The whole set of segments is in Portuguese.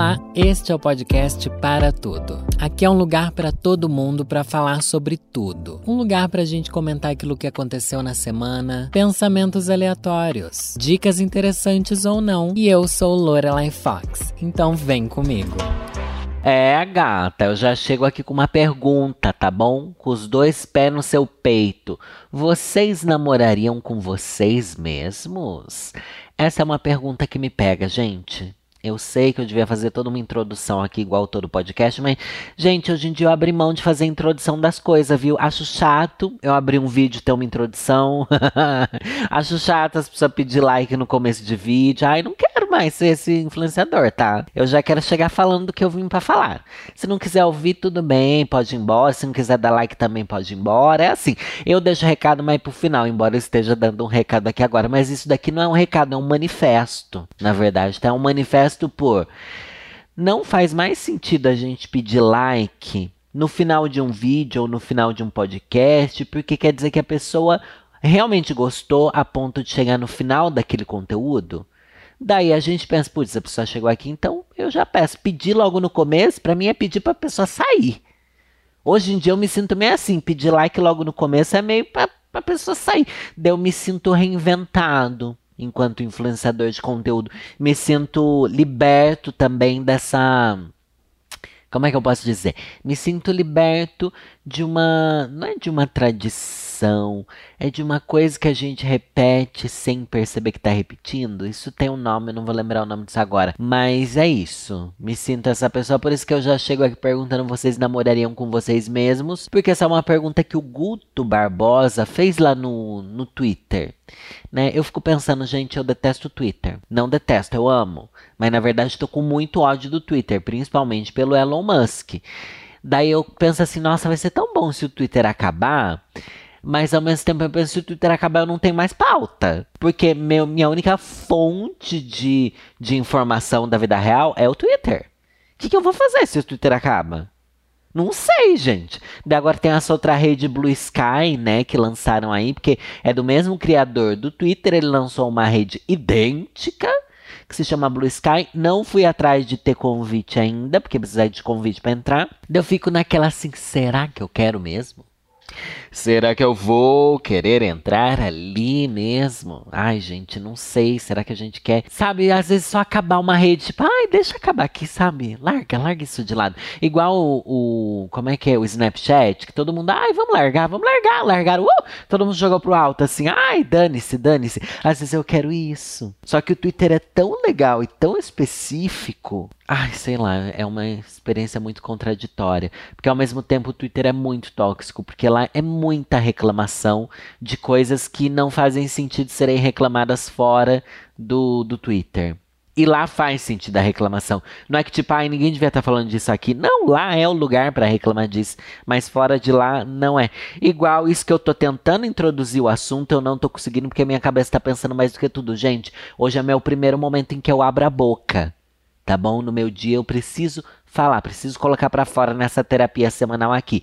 Olá, este é o podcast Para Tudo. Aqui é um lugar para todo mundo para falar sobre tudo. Um lugar para a gente comentar aquilo que aconteceu na semana, pensamentos aleatórios, dicas interessantes ou não. E eu sou Lorelai Fox, então vem comigo. É, gata, eu já chego aqui com uma pergunta, tá bom? Com os dois pés no seu peito. Vocês namorariam com vocês mesmos? Essa é uma pergunta que me pega, gente. Eu sei que eu devia fazer toda uma introdução aqui, igual todo podcast, mas, gente, hoje em dia eu abri mão de fazer a introdução das coisas, viu? Acho chato eu abrir um vídeo ter uma introdução. Acho chato as pessoas pedir like no começo de vídeo. Ai, não quero mais ser esse influenciador, tá? Eu já quero chegar falando do que eu vim para falar. Se não quiser ouvir, tudo bem, pode ir embora. Se não quiser dar like também pode ir embora. É assim, eu deixo o recado mais pro final, embora eu esteja dando um recado aqui agora. Mas isso daqui não é um recado, é um manifesto. Na verdade, tá? É um manifesto por não faz mais sentido a gente pedir like no final de um vídeo ou no final de um podcast, porque quer dizer que a pessoa realmente gostou a ponto de chegar no final daquele conteúdo. Daí a gente pensa, putz, a pessoa chegou aqui, então eu já peço. Pedir logo no começo, para mim é pedir para a pessoa sair. Hoje em dia eu me sinto meio assim, pedir like logo no começo é meio para a pessoa sair. Daí eu me sinto reinventado enquanto influenciador de conteúdo. Me sinto liberto também dessa. Como é que eu posso dizer? Me sinto liberto de uma. Não é de uma tradição é de uma coisa que a gente repete sem perceber que está repetindo. Isso tem um nome, eu não vou lembrar o nome disso agora. Mas é isso. Me sinto essa pessoa, por isso que eu já chego aqui perguntando: vocês namorariam com vocês mesmos? Porque essa é uma pergunta que o Guto Barbosa fez lá no, no Twitter. Né? Eu fico pensando, gente, eu detesto o Twitter. Não detesto, eu amo. Mas na verdade estou com muito ódio do Twitter, principalmente pelo Elon Musk. Daí eu penso assim, nossa, vai ser tão bom se o Twitter acabar mas ao mesmo tempo eu penso, se o Twitter acabar, eu não tenho mais pauta. Porque meu, minha única fonte de, de informação da vida real é o Twitter. O que, que eu vou fazer se o Twitter acaba? Não sei, gente. Daí agora tem essa outra rede Blue Sky, né, que lançaram aí, porque é do mesmo criador do Twitter, ele lançou uma rede idêntica, que se chama Blue Sky. Não fui atrás de ter convite ainda, porque precisar de convite para entrar. Eu fico naquela assim, será que eu quero mesmo? Será que eu vou querer entrar ali mesmo? Ai, gente, não sei. Será que a gente quer, sabe, às vezes só acabar uma rede, tipo, ai, deixa acabar aqui, sabe? Larga, larga isso de lado. Igual o, o como é que é, o Snapchat, que todo mundo, ai, vamos largar, vamos largar, largaram, uh! todo mundo jogou pro alto assim, ai, dane-se, dane-se. Às vezes eu quero isso. Só que o Twitter é tão legal e tão específico Ai, sei lá, é uma experiência muito contraditória. Porque ao mesmo tempo o Twitter é muito tóxico, porque lá é muita reclamação de coisas que não fazem sentido serem reclamadas fora do, do Twitter. E lá faz sentido a reclamação. Não é que tipo, ai, ninguém devia estar falando disso aqui. Não, lá é o lugar para reclamar disso. Mas fora de lá, não é. Igual isso que eu tô tentando introduzir o assunto, eu não tô conseguindo porque minha cabeça tá pensando mais do que tudo. Gente, hoje é meu primeiro momento em que eu abro a boca tá bom? No meu dia eu preciso falar, preciso colocar para fora nessa terapia semanal aqui.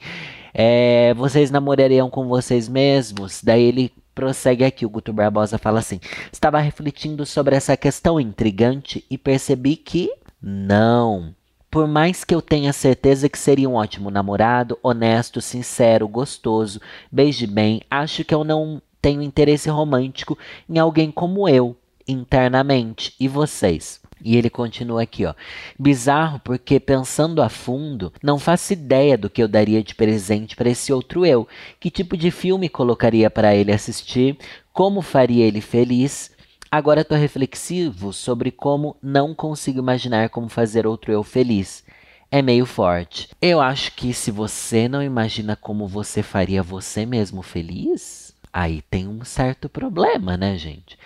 É, vocês namorariam com vocês mesmos? Daí ele prossegue aqui, o Guto Barbosa fala assim: Estava refletindo sobre essa questão intrigante e percebi que não. Por mais que eu tenha certeza que seria um ótimo namorado, honesto, sincero, gostoso, beije bem, acho que eu não tenho interesse romântico em alguém como eu, internamente. E vocês? E ele continua aqui, ó. Bizarro porque pensando a fundo, não faço ideia do que eu daria de presente para esse outro eu. Que tipo de filme colocaria para ele assistir? Como faria ele feliz? Agora estou reflexivo sobre como não consigo imaginar como fazer outro eu feliz. É meio forte. Eu acho que se você não imagina como você faria você mesmo feliz, aí tem um certo problema, né, gente?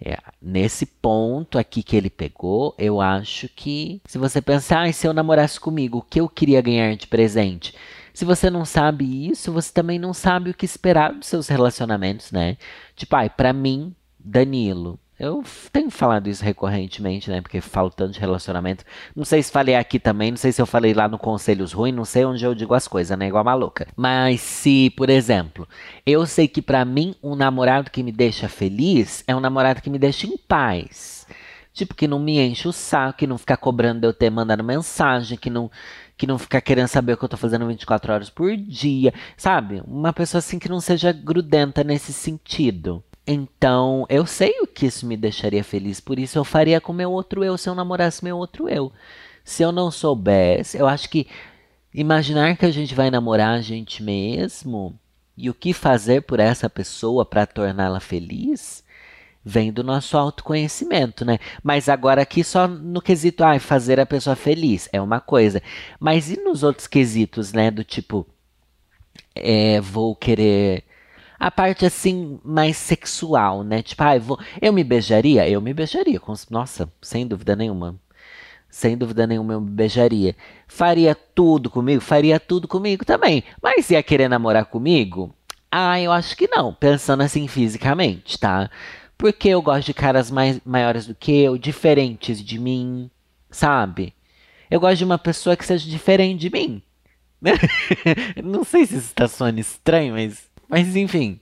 É, nesse ponto aqui que ele pegou, eu acho que se você pensar, ah, se eu namorasse comigo, o que eu queria ganhar de presente? Se você não sabe isso, você também não sabe o que esperar dos seus relacionamentos, né? Tipo, ai, pra mim, Danilo, eu tenho falado isso recorrentemente, né? Porque falo tanto de relacionamento. Não sei se falei aqui também, não sei se eu falei lá no Conselhos Ruins, não sei onde eu digo as coisas, né? Igual maluca. Mas se, por exemplo, eu sei que para mim um namorado que me deixa feliz é um namorado que me deixa em paz. Tipo, que não me enche o saco, que não fica cobrando eu ter mandado mensagem, que não, que não fica querendo saber o que eu tô fazendo 24 horas por dia, sabe? Uma pessoa assim que não seja grudenta nesse sentido. Então, eu sei o que isso me deixaria feliz, por isso eu faria com meu outro eu se eu namorasse meu outro eu. Se eu não soubesse, eu acho que imaginar que a gente vai namorar a gente mesmo e o que fazer por essa pessoa para torná-la feliz vem do nosso autoconhecimento, né? Mas agora aqui só no quesito, ah, fazer a pessoa feliz é uma coisa. Mas e nos outros quesitos, né? Do tipo, é, vou querer a parte assim mais sexual, né? Tipo, ah, eu, vou, eu me beijaria? Eu me beijaria, com, nossa, sem dúvida nenhuma. Sem dúvida nenhuma eu me beijaria. Faria tudo comigo? Faria tudo comigo também. Mas ia querer namorar comigo? Ah, eu acho que não, pensando assim fisicamente, tá? Porque eu gosto de caras mais, maiores do que eu, diferentes de mim, sabe? Eu gosto de uma pessoa que seja diferente de mim. Não sei se isso está soando estranho, mas, mas enfim,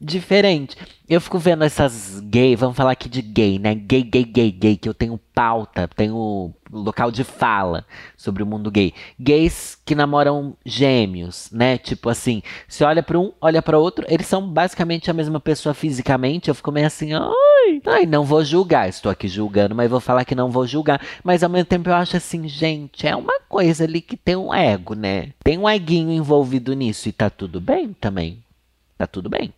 diferente. Eu fico vendo essas gay, vamos falar aqui de gay, né? Gay, gay, gay, gay, que eu tenho pauta, tenho local de fala sobre o mundo gay. Gays que namoram gêmeos, né? Tipo assim, se olha para um, olha para outro, eles são basicamente a mesma pessoa fisicamente. Eu fico meio assim, ai, ai, não vou julgar. Estou aqui julgando, mas vou falar que não vou julgar. Mas ao mesmo tempo eu acho assim, gente, é uma coisa ali que tem um ego, né? Tem um eguinho envolvido nisso e tá tudo bem também. Tá tudo bem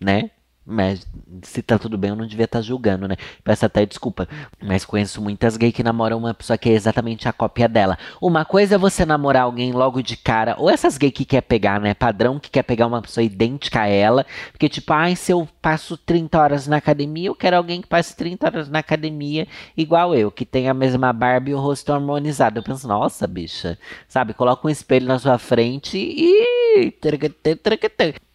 né? Mas se tá tudo bem, eu não devia estar tá julgando, né? Peço até desculpa. Mas conheço muitas gays que namoram uma pessoa que é exatamente a cópia dela. Uma coisa é você namorar alguém logo de cara, ou essas gays que quer pegar, né? Padrão que quer pegar uma pessoa idêntica a ela. Porque, tipo, ai, se eu passo 30 horas na academia, eu quero alguém que passe 30 horas na academia igual eu, que tem a mesma barba e o rosto harmonizado. Eu penso, nossa, bicha. Sabe? Coloca um espelho na sua frente e.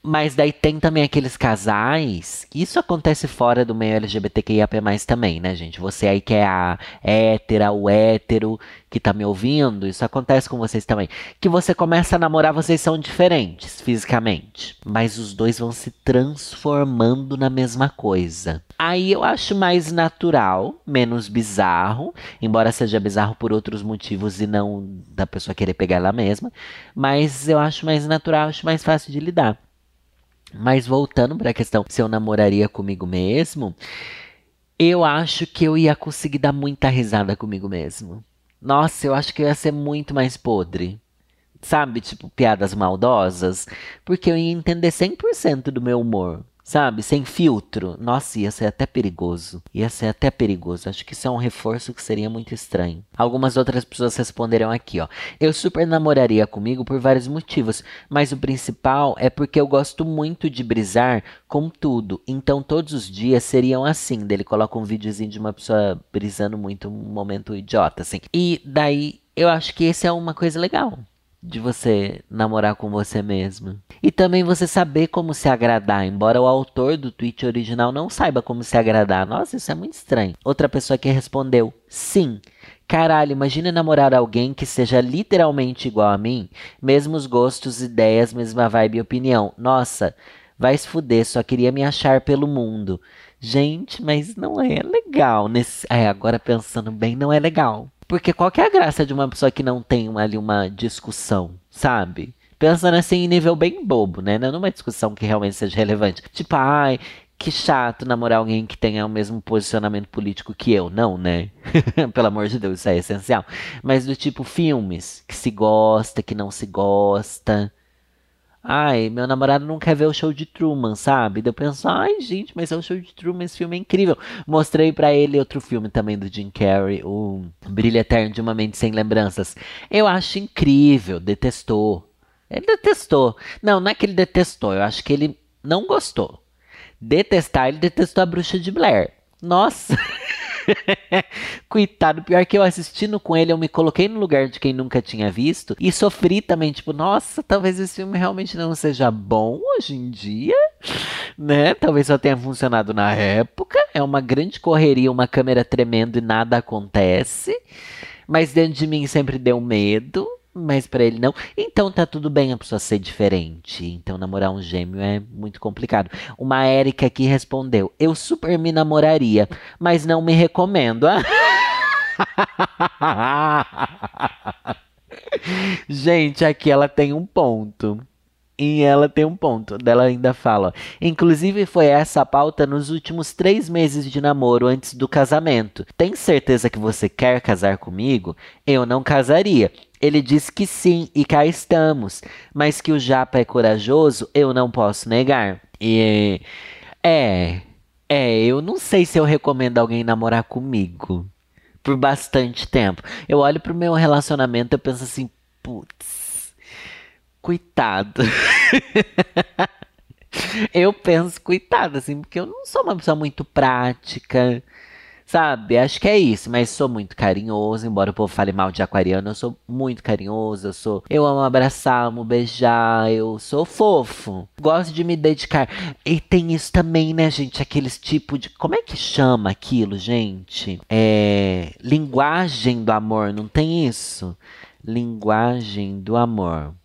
Mas daí tem também aqueles casais. Isso acontece fora do meio LGBTQIAP+, também, né, gente? Você aí que é a hétera, o hétero, que tá me ouvindo, isso acontece com vocês também. Que você começa a namorar, vocês são diferentes fisicamente. Mas os dois vão se transformando na mesma coisa. Aí eu acho mais natural, menos bizarro. Embora seja bizarro por outros motivos e não da pessoa querer pegar ela mesma. Mas eu acho mais natural, acho mais fácil de lidar. Mas voltando para a questão se eu namoraria comigo mesmo, eu acho que eu ia conseguir dar muita risada comigo mesmo. Nossa, eu acho que eu ia ser muito mais podre. Sabe, tipo, piadas maldosas, porque eu ia entender 100% do meu humor sabe? Sem filtro. Nossa, ia ser até perigoso. Ia ser até perigoso. Acho que isso é um reforço que seria muito estranho. Algumas outras pessoas responderam aqui, ó. Eu super namoraria comigo por vários motivos, mas o principal é porque eu gosto muito de brisar com tudo. Então todos os dias seriam assim. Ele coloca um videozinho de uma pessoa brisando muito, um momento idiota, assim. E daí eu acho que esse é uma coisa legal de você namorar com você mesmo. E também você saber como se agradar, embora o autor do tweet original não saiba como se agradar. Nossa, isso é muito estranho. Outra pessoa que respondeu: Sim. Caralho, imagina namorar alguém que seja literalmente igual a mim, mesmos gostos, ideias, mesma vibe e opinião. Nossa, vai se fuder, só queria me achar pelo mundo. Gente, mas não é legal nesse. É, agora pensando bem, não é legal. Porque qual que é a graça de uma pessoa que não tem ali uma discussão, sabe? Pensando assim em nível bem bobo, né? Não numa discussão que realmente seja relevante. Tipo, ai, que chato namorar alguém que tenha o mesmo posicionamento político que eu. Não, né? Pelo amor de Deus, isso é essencial. Mas do tipo filmes, que se gosta, que não se gosta. Ai, meu namorado não quer ver o show de Truman, sabe? Daí eu penso, ai, gente, mas é o show de Truman, esse filme é incrível. Mostrei para ele outro filme também do Jim Carrey, o Brilho Eterno de uma Mente Sem Lembranças. Eu acho incrível, detestou. Ele detestou. Não, não é que ele detestou, eu acho que ele não gostou. Detestar, ele detestou a Bruxa de Blair. Nossa! Coitado, pior que eu assistindo com ele, eu me coloquei no lugar de quem nunca tinha visto e sofri também, tipo, nossa, talvez esse filme realmente não seja bom hoje em dia, né? Talvez só tenha funcionado na época. É uma grande correria, uma câmera tremendo e nada acontece. Mas dentro de mim sempre deu medo. Mas para ele não. Então tá tudo bem a pessoa ser diferente. Então namorar um gêmeo é muito complicado. Uma Érica aqui respondeu: Eu super me namoraria, mas não me recomendo. Gente, aqui ela tem um ponto. E ela tem um ponto. Dela ainda fala. Inclusive, foi essa a pauta nos últimos três meses de namoro antes do casamento. Tem certeza que você quer casar comigo? Eu não casaria. Ele disse que sim, e cá estamos. Mas que o Japa é corajoso, eu não posso negar. E. É. É, eu não sei se eu recomendo alguém namorar comigo por bastante tempo. Eu olho pro meu relacionamento e penso assim, putz, coitado. eu penso, coitado, assim, porque eu não sou uma pessoa muito prática. Sabe? Acho que é isso, mas sou muito carinhoso, embora o povo fale mal de aquariano, eu sou muito carinhoso, eu sou, eu amo abraçar, amo beijar, eu sou fofo. Gosto de me dedicar. E tem isso também, né, gente, aqueles tipo de, como é que chama aquilo, gente? É, linguagem do amor, não tem isso? Linguagem do amor.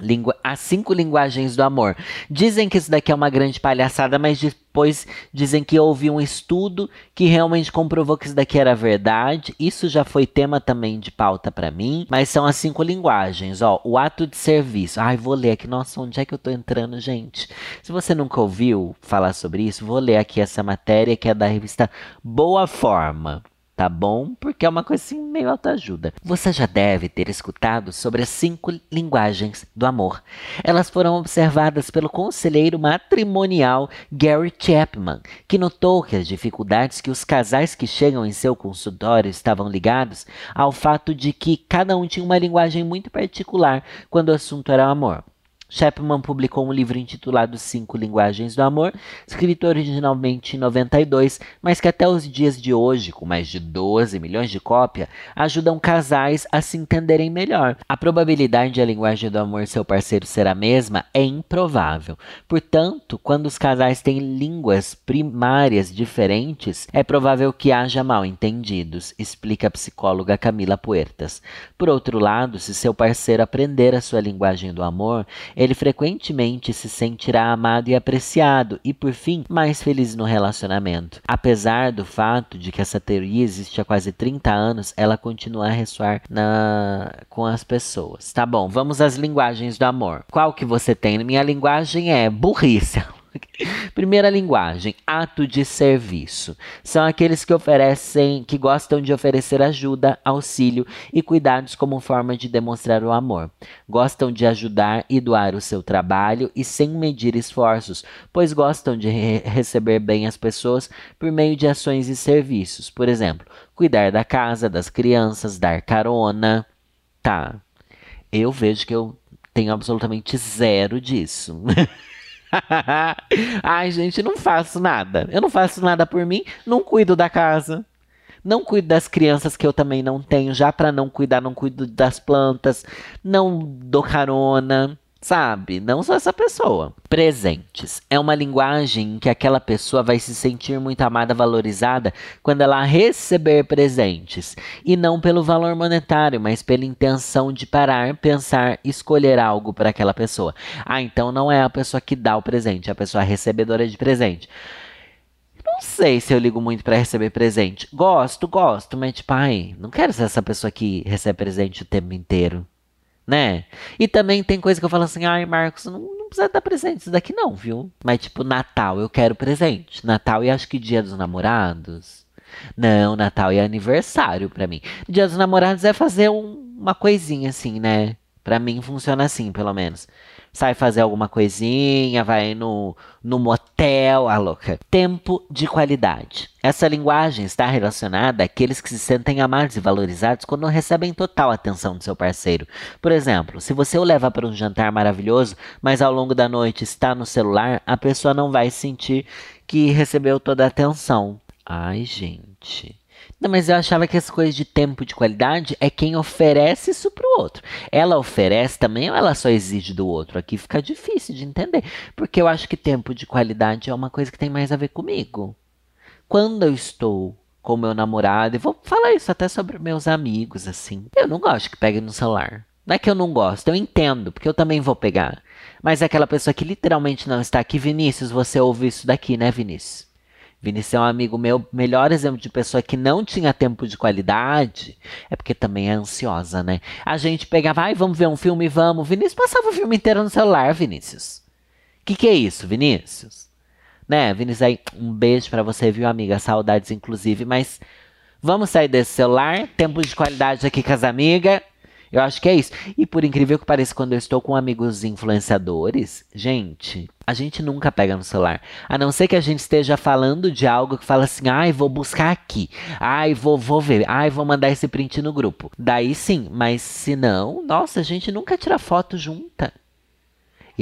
Lingu as cinco linguagens do amor. Dizem que isso daqui é uma grande palhaçada, mas depois dizem que houve um estudo que realmente comprovou que isso daqui era verdade. Isso já foi tema também de pauta para mim, mas são as cinco linguagens. Ó, o ato de serviço. Ai, vou ler aqui. Nossa, onde é que eu tô entrando, gente? Se você nunca ouviu falar sobre isso, vou ler aqui essa matéria que é da revista Boa Forma tá bom? Porque é uma coisa assim meio autoajuda. Você já deve ter escutado sobre as cinco linguagens do amor. Elas foram observadas pelo conselheiro matrimonial Gary Chapman, que notou que as dificuldades que os casais que chegam em seu consultório estavam ligados ao fato de que cada um tinha uma linguagem muito particular quando o assunto era o amor. Chapman publicou um livro intitulado Cinco Linguagens do Amor, escrito originalmente em 92, mas que até os dias de hoje, com mais de 12 milhões de cópias, ajudam casais a se entenderem melhor. A probabilidade de a linguagem do amor seu parceiro ser a mesma é improvável. Portanto, quando os casais têm línguas primárias diferentes, é provável que haja mal entendidos, explica a psicóloga Camila Puertas. Por outro lado, se seu parceiro aprender a sua linguagem do amor, ele frequentemente se sentirá amado e apreciado e, por fim, mais feliz no relacionamento. Apesar do fato de que essa teoria existe há quase 30 anos, ela continua a ressoar na... com as pessoas. Tá bom, vamos às linguagens do amor. Qual que você tem? Minha linguagem é burrice. Primeira linguagem, ato de serviço. São aqueles que oferecem, que gostam de oferecer ajuda, auxílio e cuidados como forma de demonstrar o amor. Gostam de ajudar e doar o seu trabalho e sem medir esforços, pois gostam de re receber bem as pessoas por meio de ações e serviços. Por exemplo, cuidar da casa, das crianças, dar carona. Tá. Eu vejo que eu tenho absolutamente zero disso. Ai, gente, não faço nada. Eu não faço nada por mim, não cuido da casa. Não cuido das crianças que eu também não tenho, já para não cuidar, não cuido das plantas, não dou carona sabe? Não sou essa pessoa. Presentes é uma linguagem em que aquela pessoa vai se sentir muito amada, valorizada quando ela receber presentes, e não pelo valor monetário, mas pela intenção de parar, pensar, escolher algo para aquela pessoa. Ah, então não é a pessoa que dá o presente, é a pessoa recebedora de presente. Não sei se eu ligo muito para receber presente. Gosto, gosto, mas tipo, ai, não quero ser essa pessoa que recebe presente o tempo inteiro né? E também tem coisa que eu falo assim, ai, Marcos, não, não precisa dar presente isso daqui não, viu? Mas tipo, Natal, eu quero presente. Natal e acho que Dia dos Namorados. Não, Natal é aniversário para mim. Dia dos Namorados é fazer um, uma coisinha assim, né? Para mim funciona assim, pelo menos sai fazer alguma coisinha, vai no, no motel, a louca. Tempo de qualidade. Essa linguagem está relacionada àqueles que se sentem amados e valorizados quando recebem total atenção do seu parceiro. Por exemplo, se você o leva para um jantar maravilhoso, mas ao longo da noite está no celular, a pessoa não vai sentir que recebeu toda a atenção. Ai, gente. Não, mas eu achava que as coisas de tempo de qualidade é quem oferece isso pro outro. Ela oferece também ou ela só exige do outro? Aqui fica difícil de entender. Porque eu acho que tempo de qualidade é uma coisa que tem mais a ver comigo. Quando eu estou com meu namorado, e vou falar isso até sobre meus amigos, assim. Eu não gosto que pegue no celular. Não é que eu não gosto, eu entendo, porque eu também vou pegar. Mas é aquela pessoa que literalmente não está aqui. Vinícius, você ouve isso daqui, né, Vinícius? Vinícius é um amigo meu, melhor exemplo de pessoa que não tinha tempo de qualidade, é porque também é ansiosa, né? A gente pegava, ai, vamos ver um filme, vamos. Vinícius passava o filme inteiro no celular, Vinícius. Que, que é isso, Vinícius? Né, Vinícius, aí, um beijo para você, viu, amiga? Saudades, inclusive, mas vamos sair desse celular, tempo de qualidade aqui com as amigas. Eu acho que é isso. E por incrível que pareça, quando eu estou com amigos influenciadores, gente, a gente nunca pega no celular. A não ser que a gente esteja falando de algo que fala assim, ai, vou buscar aqui. Ai, vou, vou ver. Ai, vou mandar esse print no grupo. Daí sim, mas se não, nossa, a gente nunca tira foto junta.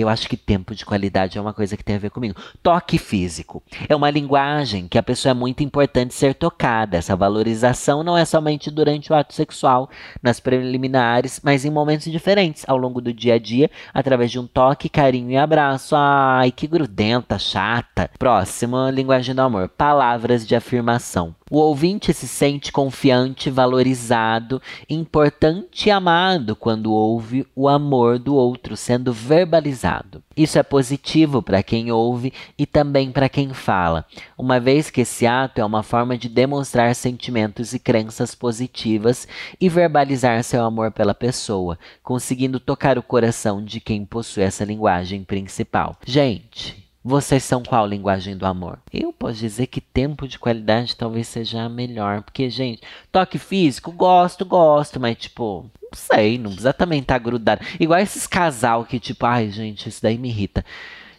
Eu acho que tempo de qualidade é uma coisa que tem a ver comigo. Toque físico. É uma linguagem que a pessoa é muito importante ser tocada. Essa valorização não é somente durante o ato sexual, nas preliminares, mas em momentos diferentes, ao longo do dia a dia, através de um toque, carinho e abraço. Ai, que grudenta, chata. Próxima linguagem do amor. Palavras de afirmação. O ouvinte se sente confiante, valorizado, importante e amado quando ouve o amor do outro sendo verbalizado. Isso é positivo para quem ouve e também para quem fala, uma vez que esse ato é uma forma de demonstrar sentimentos e crenças positivas e verbalizar seu amor pela pessoa, conseguindo tocar o coração de quem possui essa linguagem principal. Gente, vocês são qual linguagem do amor? Eu posso dizer que tempo de qualidade talvez seja a melhor. Porque, gente, toque físico, gosto, gosto, mas tipo, não sei, não precisa também estar tá grudado. Igual esses casal que, tipo, ai, gente, isso daí me irrita.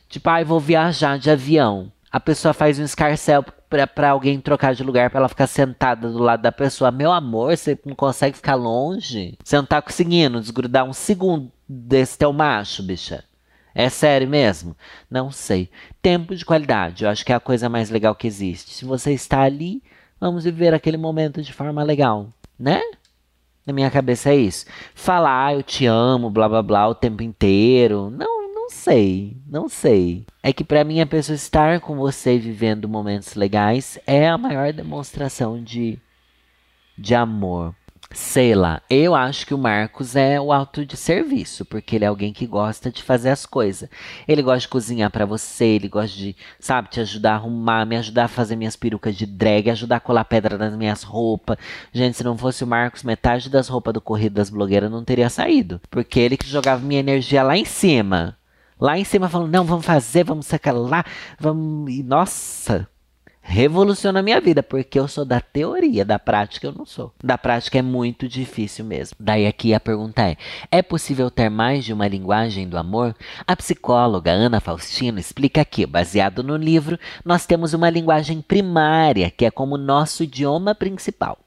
Tipo, ai, vou viajar de avião. A pessoa faz um escarcel pra, pra alguém trocar de lugar pra ela ficar sentada do lado da pessoa. Meu amor, você não consegue ficar longe? Você não tá conseguindo desgrudar um segundo desse teu macho, bicha. É sério mesmo? Não sei. Tempo de qualidade, eu acho que é a coisa mais legal que existe. Se você está ali, vamos viver aquele momento de forma legal, né? Na minha cabeça é isso. Falar, ah, eu te amo, blá blá blá, o tempo inteiro. Não, não sei, não sei. É que para mim a pessoa estar com você vivendo momentos legais é a maior demonstração de, de amor. Sei lá, eu acho que o Marcos é o alto de serviço, porque ele é alguém que gosta de fazer as coisas. Ele gosta de cozinhar para você, ele gosta de, sabe, te ajudar a arrumar, me ajudar a fazer minhas perucas de drag, ajudar a colar pedra nas minhas roupas. Gente, se não fosse o Marcos, metade das roupas do corrido das blogueiras não teria saído, porque ele que jogava minha energia lá em cima. Lá em cima falando, não, vamos fazer, vamos sacar lá, vamos. E, nossa, revoluciona a minha vida, porque eu sou da teoria, da prática eu não sou. Da prática é muito difícil mesmo. Daí aqui a pergunta é: é possível ter mais de uma linguagem do amor? A psicóloga Ana Faustino explica que, baseado no livro, nós temos uma linguagem primária, que é como nosso idioma principal.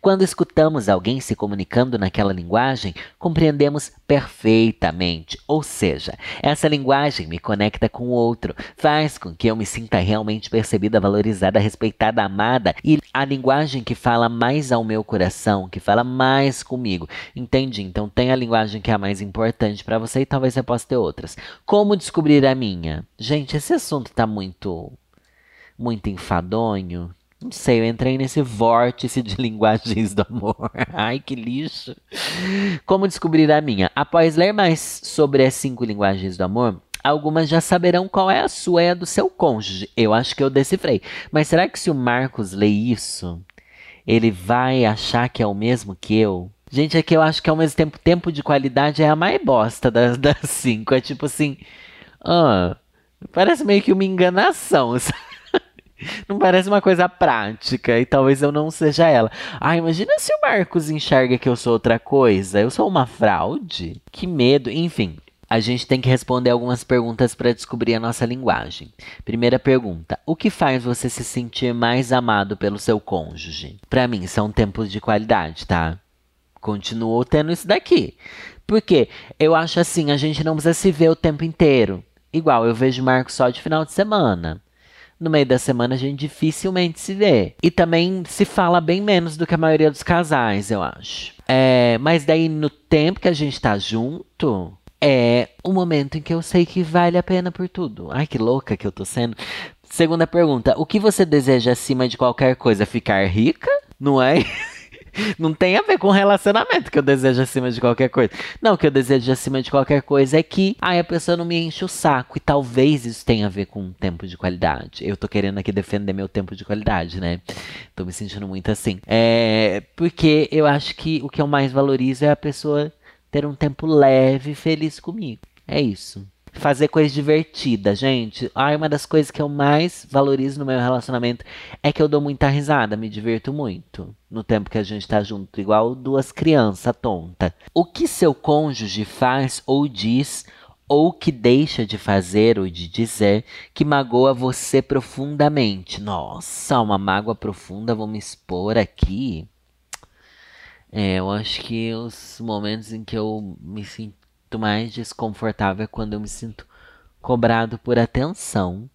Quando escutamos alguém se comunicando naquela linguagem, compreendemos perfeitamente. Ou seja, essa linguagem me conecta com o outro, faz com que eu me sinta realmente percebida, valorizada, respeitada, amada e a linguagem que fala mais ao meu coração, que fala mais comigo. Entende? Então tem a linguagem que é a mais importante para você e talvez você possa ter outras. Como descobrir a minha? Gente, esse assunto tá muito muito enfadonho. Não sei, eu entrei nesse vórtice de linguagens do amor. Ai, que lixo. Como descobrir a minha? Após ler mais sobre as cinco linguagens do amor, algumas já saberão qual é a sua e a do seu cônjuge. Eu acho que eu decifrei. Mas será que se o Marcos ler isso, ele vai achar que é o mesmo que eu? Gente, é que eu acho que ao mesmo tempo, tempo de qualidade é a mais bosta das, das cinco. É tipo assim. Ah, parece meio que uma enganação, sabe? Não parece uma coisa prática e talvez eu não seja ela. Ah, imagina se o Marcos enxerga que eu sou outra coisa. Eu sou uma fraude? Que medo. Enfim, a gente tem que responder algumas perguntas para descobrir a nossa linguagem. Primeira pergunta: O que faz você se sentir mais amado pelo seu cônjuge? Para mim, são tempos de qualidade, tá? Continuo tendo isso daqui. Porque eu acho assim, a gente não precisa se ver o tempo inteiro. Igual, eu vejo Marcos só de final de semana no meio da semana a gente dificilmente se vê. E também se fala bem menos do que a maioria dos casais, eu acho. É, mas daí no tempo que a gente tá junto, é o momento em que eu sei que vale a pena por tudo. Ai, que louca que eu tô sendo. Segunda pergunta: o que você deseja acima de qualquer coisa? Ficar rica? Não é? Não tem a ver com relacionamento que eu desejo acima de qualquer coisa. Não, o que eu desejo acima de qualquer coisa é que ai, a pessoa não me enche o saco. E talvez isso tenha a ver com tempo de qualidade. Eu tô querendo aqui defender meu tempo de qualidade, né? Tô me sentindo muito assim. É. Porque eu acho que o que eu mais valorizo é a pessoa ter um tempo leve e feliz comigo. É isso. Fazer coisa divertida, gente. Ai, uma das coisas que eu mais valorizo no meu relacionamento é que eu dou muita risada, me divirto muito no tempo que a gente tá junto, igual duas crianças tonta. O que seu cônjuge faz ou diz ou que deixa de fazer ou de dizer que magoa você profundamente. Nossa, uma mágoa profunda, vou me expor aqui. É, eu acho que os momentos em que eu me sinto mais desconfortável é quando eu me sinto cobrado por atenção.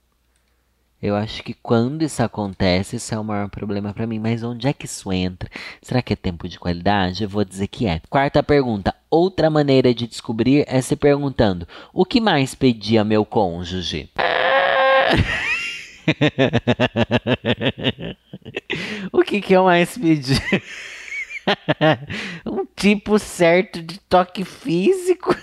Eu acho que quando isso acontece, isso é o maior problema para mim. Mas onde é que isso entra? Será que é tempo de qualidade? Eu vou dizer que é. Quarta pergunta. Outra maneira de descobrir é se perguntando: o que mais pedia meu cônjuge? o que, que eu mais pedi? um tipo certo de toque físico.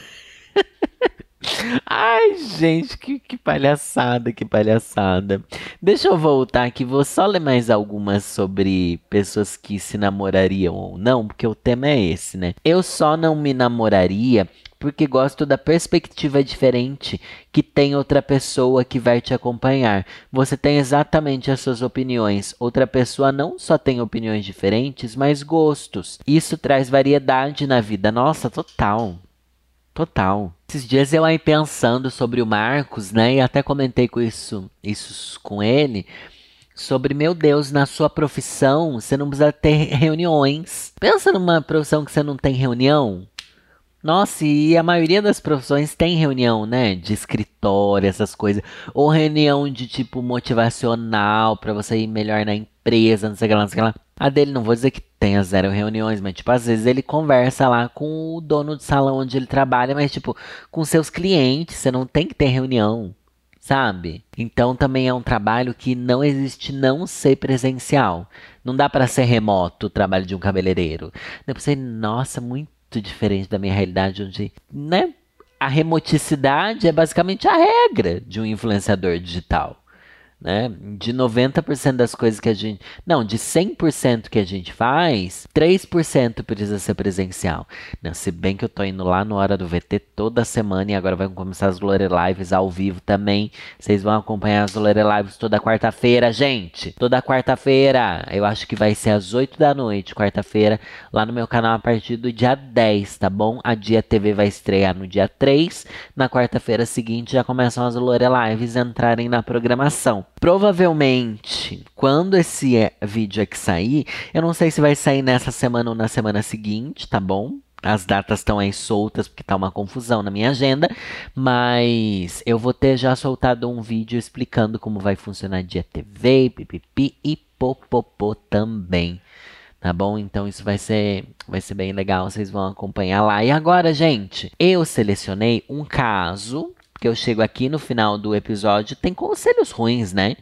Ai, gente, que, que palhaçada, que palhaçada. Deixa eu voltar aqui, vou só ler mais algumas sobre pessoas que se namorariam ou não, porque o tema é esse, né? Eu só não me namoraria porque gosto da perspectiva diferente que tem outra pessoa que vai te acompanhar. Você tem exatamente as suas opiniões. Outra pessoa não só tem opiniões diferentes, mas gostos. Isso traz variedade na vida. Nossa, total. Total. Esses dias eu aí pensando sobre o Marcos, né? E até comentei com isso, isso com ele. Sobre, meu Deus, na sua profissão, você não precisa ter reuniões. Pensa numa profissão que você não tem reunião. Nossa, e a maioria das profissões tem reunião, né? De escritório, essas coisas. Ou reunião de tipo motivacional para você ir melhor na empresa, não sei o que lá, não sei o que lá. A dele, não vou dizer que tenha zero reuniões, mas tipo, às vezes ele conversa lá com o dono do salão onde ele trabalha, mas tipo, com seus clientes, você não tem que ter reunião, sabe? Então também é um trabalho que não existe não ser presencial. Não dá para ser remoto o trabalho de um cabeleireiro. Depois você, nossa, muito muito diferente da minha realidade, onde, né? A remoticidade é basicamente a regra de um influenciador digital né? De 90% das coisas que a gente. Não, de 100% que a gente faz, 3% precisa ser presencial. Não, se bem que eu tô indo lá no Hora do VT toda semana e agora vai começar as Glória Lives ao vivo também. Vocês vão acompanhar as Glória Lives toda quarta-feira, gente. Toda quarta-feira. Eu acho que vai ser às 8 da noite, quarta-feira, lá no meu canal a partir do dia 10, tá bom? A Dia TV vai estrear no dia 3. Na quarta-feira seguinte já começam as Glória Lives entrarem na programação. Provavelmente, quando esse é, vídeo aqui sair, eu não sei se vai sair nessa semana ou na semana seguinte, tá bom? As datas estão aí soltas porque tá uma confusão na minha agenda, mas eu vou ter já soltado um vídeo explicando como vai funcionar dia TV, pipipi e popopô também. Tá bom? Então isso vai ser vai ser bem legal, vocês vão acompanhar lá. E agora, gente, eu selecionei um caso que eu chego aqui no final do episódio, tem conselhos ruins, né?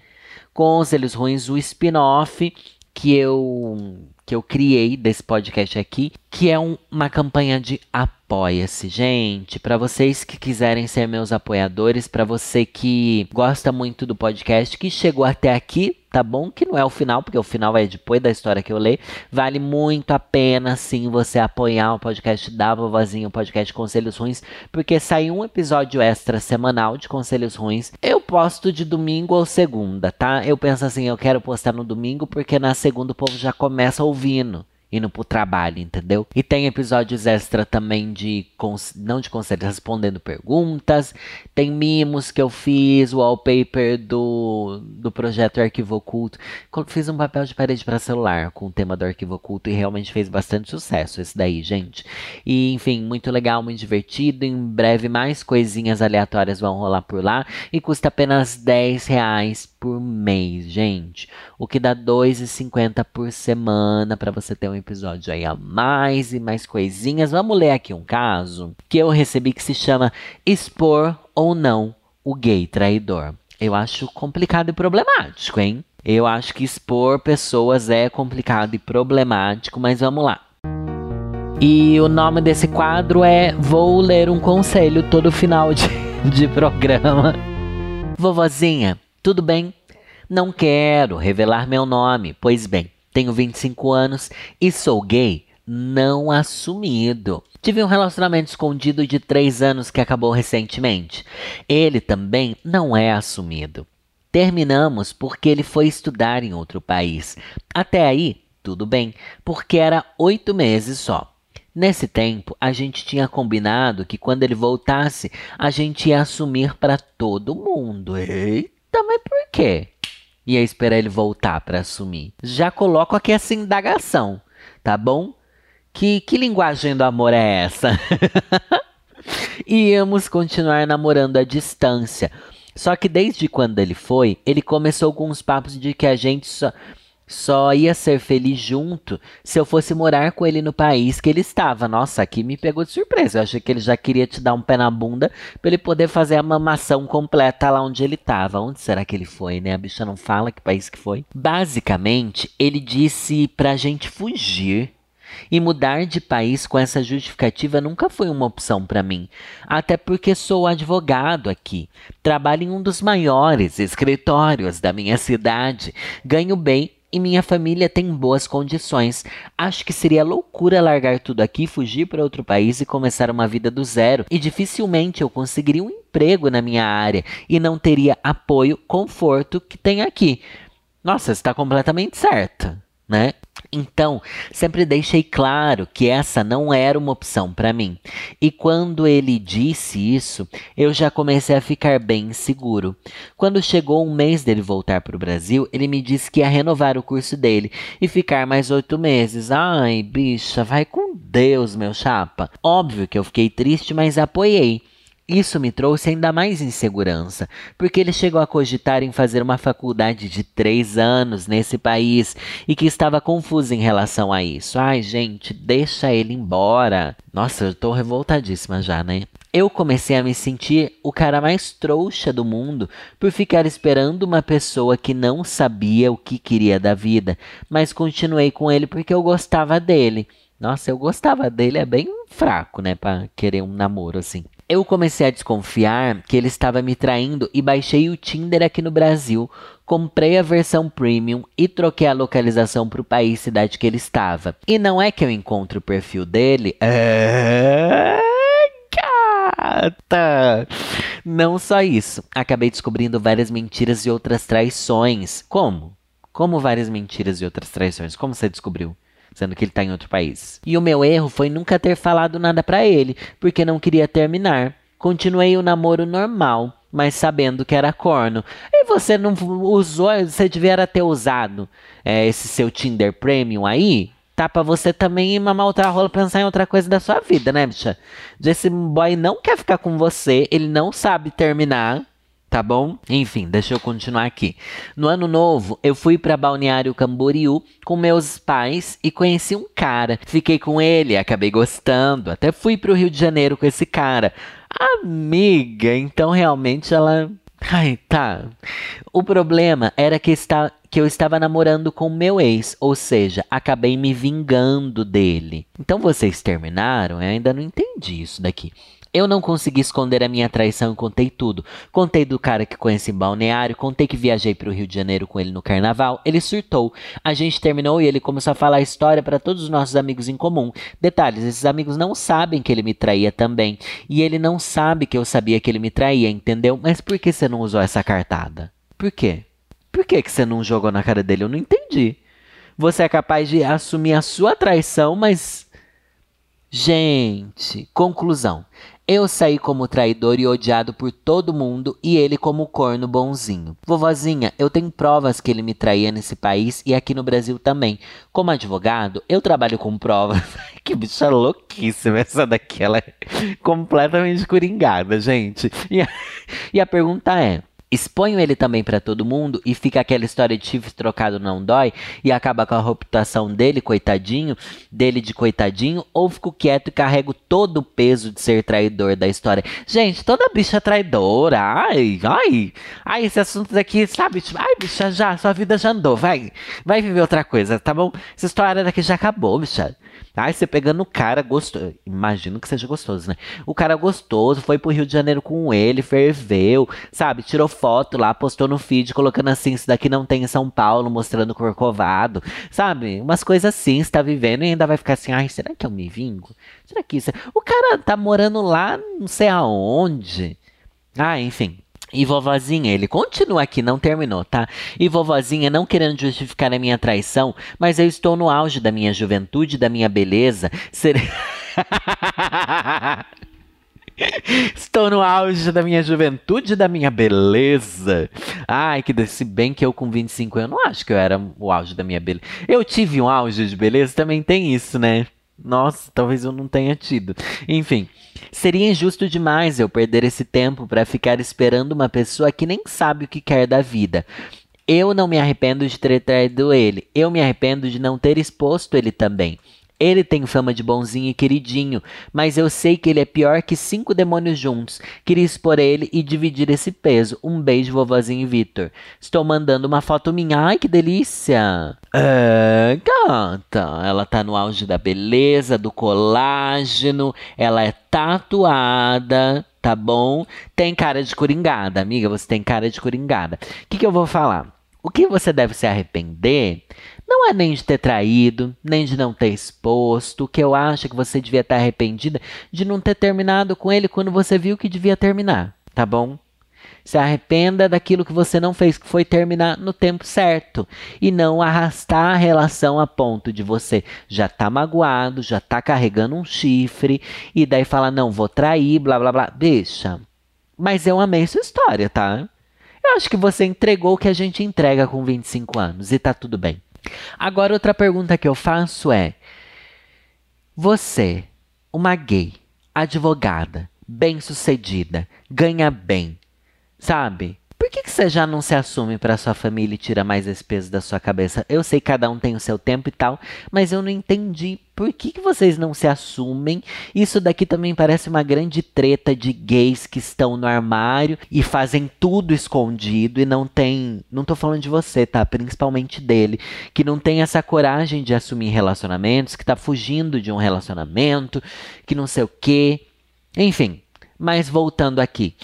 Conselhos ruins, o spin-off que eu que eu criei desse podcast aqui, que é um, uma campanha de apoia-se, gente, para vocês que quiserem ser meus apoiadores, para você que gosta muito do podcast, que chegou até aqui, tá bom? Que não é o final, porque o final é depois da história que eu leio. Vale muito a pena, sim, você apoiar o podcast da vovozinha, o podcast Conselhos Ruins, porque sai um episódio extra semanal de Conselhos Ruins. Eu posto de domingo ou segunda, tá? Eu penso assim, eu quero postar no domingo, porque na segunda o povo já começa ouvindo indo pro trabalho, entendeu? E tem episódios extra também de não de conselhos, respondendo perguntas. Tem mimos que eu fiz, o wallpaper do, do projeto Arquivo Oculto. Fiz um papel de parede para celular com o tema do Arquivo Oculto e realmente fez bastante sucesso esse daí, gente. E enfim, muito legal, muito divertido. Em breve mais coisinhas aleatórias vão rolar por lá e custa apenas 10 reais por mês, gente. O que dá R$ 2,50 por semana para você ter um episódio aí a mais e mais coisinhas. Vamos ler aqui um caso que eu recebi que se chama Expor ou não o gay traidor. eu acho complicado e problemático, hein? Eu acho que expor pessoas é complicado e problemático, mas vamos lá. E o nome desse quadro é Vou ler um conselho todo final de, de programa. Vovozinha, tudo bem? Não quero revelar meu nome, pois bem, tenho 25 anos e sou gay não assumido. Tive um relacionamento escondido de 3 anos que acabou recentemente. Ele também não é assumido. Terminamos porque ele foi estudar em outro país. Até aí, tudo bem, porque era oito meses só. Nesse tempo, a gente tinha combinado que quando ele voltasse, a gente ia assumir para todo mundo. Eita, mas por quê? Ia esperar ele voltar para assumir. Já coloco aqui essa indagação, tá bom? Que, que linguagem do amor é essa? Íamos continuar namorando à distância. Só que desde quando ele foi, ele começou com papos de que a gente só, só ia ser feliz junto se eu fosse morar com ele no país que ele estava. Nossa, aqui me pegou de surpresa. Eu achei que ele já queria te dar um pé na bunda para ele poder fazer a mamação completa lá onde ele estava. Onde será que ele foi, né? A bicha não fala que país que foi. Basicamente, ele disse pra gente fugir e mudar de país com essa justificativa nunca foi uma opção para mim, até porque sou advogado aqui, trabalho em um dos maiores escritórios da minha cidade, ganho bem e minha família tem boas condições. Acho que seria loucura largar tudo aqui, fugir para outro país e começar uma vida do zero. E dificilmente eu conseguiria um emprego na minha área e não teria apoio, conforto que tem aqui. Nossa, está completamente certa, né? Então, sempre deixei claro que essa não era uma opção para mim. E quando ele disse isso, eu já comecei a ficar bem inseguro. Quando chegou um mês dele voltar para o Brasil, ele me disse que ia renovar o curso dele e ficar mais oito meses. Ai, bicha, vai com Deus, meu chapa. Óbvio que eu fiquei triste, mas apoiei. Isso me trouxe ainda mais insegurança, porque ele chegou a cogitar em fazer uma faculdade de três anos nesse país e que estava confuso em relação a isso. Ai, gente, deixa ele embora. Nossa, eu tô revoltadíssima já, né? Eu comecei a me sentir o cara mais trouxa do mundo por ficar esperando uma pessoa que não sabia o que queria da vida, mas continuei com ele porque eu gostava dele. Nossa, eu gostava dele, é bem fraco, né, para querer um namoro assim. Eu comecei a desconfiar que ele estava me traindo e baixei o Tinder aqui no Brasil, comprei a versão premium e troquei a localização para o país cidade que ele estava. E não é que eu encontro o perfil dele. É... Gata! Não só isso, acabei descobrindo várias mentiras e outras traições. Como? Como várias mentiras e outras traições? Como você descobriu? Sendo que ele está em outro país. E o meu erro foi nunca ter falado nada para ele, porque não queria terminar. Continuei o namoro normal, mas sabendo que era corno. E você não usou, você devia ter usado é, esse seu Tinder Premium aí? Tá pra você também mamar outra rola pensar em outra coisa da sua vida, né, bicha? Esse boy não quer ficar com você, ele não sabe terminar. Tá bom? Enfim, deixa eu continuar aqui. No ano novo, eu fui para Balneário Camboriú com meus pais e conheci um cara. Fiquei com ele, acabei gostando. Até fui para o Rio de Janeiro com esse cara. Amiga, então realmente ela. Ai, tá. O problema era que, está, que eu estava namorando com meu ex, ou seja, acabei me vingando dele. Então vocês terminaram? Eu ainda não entendi isso daqui. Eu não consegui esconder a minha traição e contei tudo. Contei do cara que conheci em balneário, contei que viajei para o Rio de Janeiro com ele no carnaval. Ele surtou. A gente terminou e ele começou a falar a história para todos os nossos amigos em comum. Detalhes: esses amigos não sabem que ele me traía também. E ele não sabe que eu sabia que ele me traía, entendeu? Mas por que você não usou essa cartada? Por quê? Por que, que você não jogou na cara dele? Eu não entendi. Você é capaz de assumir a sua traição, mas. Gente, conclusão. Eu saí como traidor e odiado por todo mundo e ele como corno bonzinho. Vovozinha, eu tenho provas que ele me traía nesse país e aqui no Brasil também. Como advogado, eu trabalho com provas. que bicha louquíssima essa daqui, ela é completamente coringada, gente. E a, e a pergunta é: exponho ele também para todo mundo e fica aquela história de chifre trocado não dói e acaba com a reputação dele, coitadinho, dele de coitadinho, ou fico quieto e carrego todo o peso de ser traidor da história. Gente, toda bicha é traidora. Ai, ai. Ai, esse assunto daqui, sabe? Tipo, ai, bicha, já, sua vida já andou. Vai, vai viver outra coisa, tá bom? Essa história daqui já acabou, bicha. Ai, você pegando o cara gostoso. Imagino que seja gostoso, né? O cara gostoso foi pro Rio de Janeiro com ele, ferveu, sabe? Tirou foto lá, postou no feed, colocando assim: Isso daqui não tem em São Paulo, mostrando Corcovado, sabe? Umas coisas assim, está vivendo e ainda vai ficar assim: Ai, será que eu me vingo? Será que isso. É? O cara tá morando lá, não sei aonde. Ah, enfim. E vovozinha, ele continua aqui, não terminou, tá? E vovozinha, não querendo justificar a minha traição, mas eu estou no auge da minha juventude, da minha beleza. Ser... Estou no auge da minha juventude, da minha beleza. Ai, que desse bem que eu com 25 eu não acho que eu era o auge da minha beleza. Eu tive um auge de beleza, também tem isso, né? Nossa, talvez eu não tenha tido. Enfim, seria injusto demais eu perder esse tempo para ficar esperando uma pessoa que nem sabe o que quer da vida. Eu não me arrependo de ter traído ele. Eu me arrependo de não ter exposto ele também. Ele tem fama de bonzinho e queridinho, mas eu sei que ele é pior que cinco demônios juntos. Queria expor ele e dividir esse peso. Um beijo, vovozinho Vitor. Estou mandando uma foto minha. Ai, que delícia! É, gata. Ela tá no auge da beleza, do colágeno. Ela é tatuada, tá bom? Tem cara de coringada, amiga. Você tem cara de coringada. O que, que eu vou falar? O que você deve se arrepender não é nem de ter traído, nem de não ter exposto. Que eu acho que você devia estar arrependida de não ter terminado com ele quando você viu que devia terminar, tá bom? Se arrependa daquilo que você não fez, que foi terminar no tempo certo. E não arrastar a relação a ponto de você já tá magoado, já tá carregando um chifre, e daí falar, não, vou trair, blá blá blá. Deixa. Mas eu amei sua história, tá? Eu acho que você entregou o que a gente entrega com 25 anos e tá tudo bem. Agora, outra pergunta que eu faço é: você, uma gay, advogada, bem-sucedida, ganha bem, sabe? Por que, que você já não se assume para sua família e tira mais esse peso da sua cabeça? Eu sei que cada um tem o seu tempo e tal, mas eu não entendi por que, que vocês não se assumem. Isso daqui também parece uma grande treta de gays que estão no armário e fazem tudo escondido e não tem. Não tô falando de você, tá? Principalmente dele, que não tem essa coragem de assumir relacionamentos, que tá fugindo de um relacionamento, que não sei o quê. Enfim, mas voltando aqui.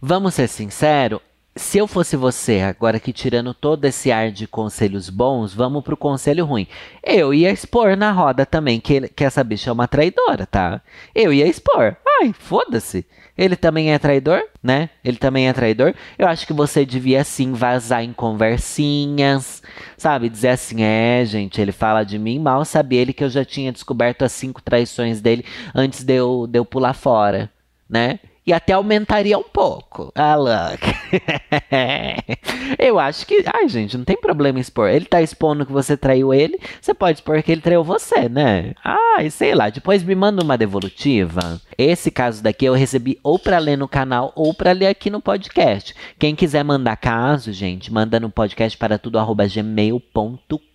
Vamos ser sinceros, se eu fosse você, agora que tirando todo esse ar de conselhos bons, vamos pro conselho ruim. Eu ia expor na roda também que, que essa bicha é uma traidora, tá? Eu ia expor. Ai, foda-se. Ele também é traidor, né? Ele também é traidor. Eu acho que você devia sim vazar em conversinhas, sabe? Dizer assim: é, gente, ele fala de mim mal, sabia ele que eu já tinha descoberto as cinco traições dele antes de eu, de eu pular fora, né? E até aumentaria um pouco. Ah, look. eu acho que. Ai, gente, não tem problema expor. Ele tá expondo que você traiu ele, você pode expor que ele traiu você, né? Ai, sei lá. Depois me manda uma devolutiva. Esse caso daqui eu recebi ou para ler no canal ou para ler aqui no podcast. Quem quiser mandar caso, gente, manda no podcast para tudo gmail.com.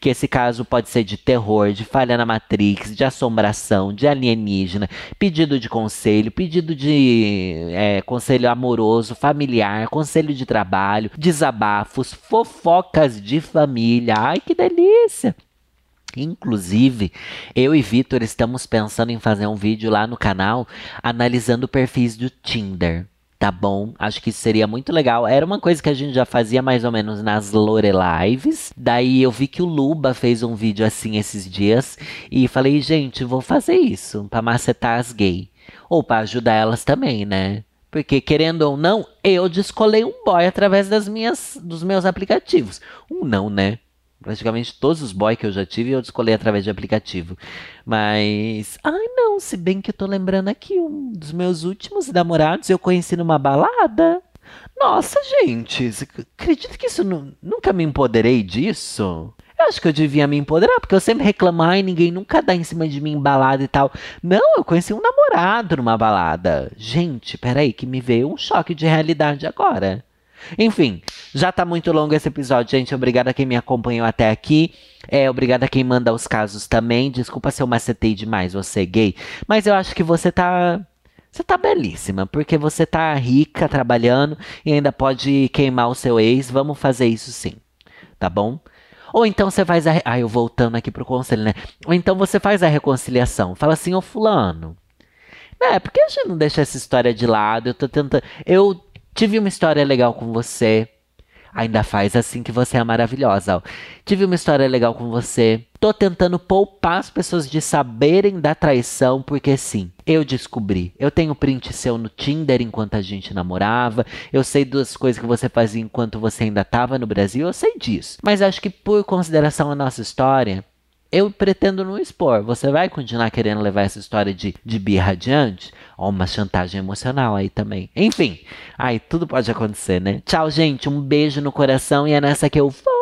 Que esse caso pode ser de terror, de falha na Matrix, de assombração, de alienígena, pedido de conselho, pedido de é, conselho amoroso, familiar, conselho de trabalho, desabafos, fofocas de família. Ai, que delícia! Inclusive, eu e Vitor estamos pensando em fazer um vídeo lá no canal analisando perfis do Tinder. Tá bom? Acho que seria muito legal. Era uma coisa que a gente já fazia mais ou menos nas Lore Lives. Daí eu vi que o Luba fez um vídeo assim esses dias. E falei, gente, vou fazer isso para macetar as gays ou para ajudar elas também, né? Porque querendo ou não, eu descolei um boy através das minhas, dos meus aplicativos. Um não, né? Praticamente todos os boys que eu já tive eu descolei através de aplicativo. Mas, ai não, se bem que eu tô lembrando aqui, um dos meus últimos namorados eu conheci numa balada. Nossa, gente, acredito que isso nunca me empoderei disso. Eu acho que eu devia me empoderar, porque eu sempre reclamar e ninguém nunca dá em cima de mim em balada e tal. Não, eu conheci um namorado numa balada. Gente, peraí, que me veio um choque de realidade agora. Enfim, já tá muito longo esse episódio, gente. Obrigado a quem me acompanhou até aqui. É, obrigado a quem manda os casos também. Desculpa se eu macetei demais você gay, mas eu acho que você tá você tá belíssima, porque você tá rica trabalhando e ainda pode queimar o seu ex. Vamos fazer isso sim, tá bom? Ou então você faz a. Ah, eu voltando aqui pro conselho, né? Ou então você faz a reconciliação. Fala assim, ô Fulano. É, por que a gente não deixa essa história de lado? Eu tô tentando. Eu tive uma história legal com você. Ainda faz assim que você é maravilhosa. Ó. Tive uma história legal com você. Tô tentando poupar as pessoas de saberem da traição, porque sim, eu descobri. Eu tenho print seu no Tinder enquanto a gente namorava. Eu sei das coisas que você fazia enquanto você ainda estava no Brasil. Eu sei disso. Mas acho que por consideração à nossa história, eu pretendo não expor. Você vai continuar querendo levar essa história de, de birra adiante? Ó, uma chantagem emocional aí também. Enfim, aí tudo pode acontecer, né? Tchau, gente. Um beijo no coração e é nessa que eu vou.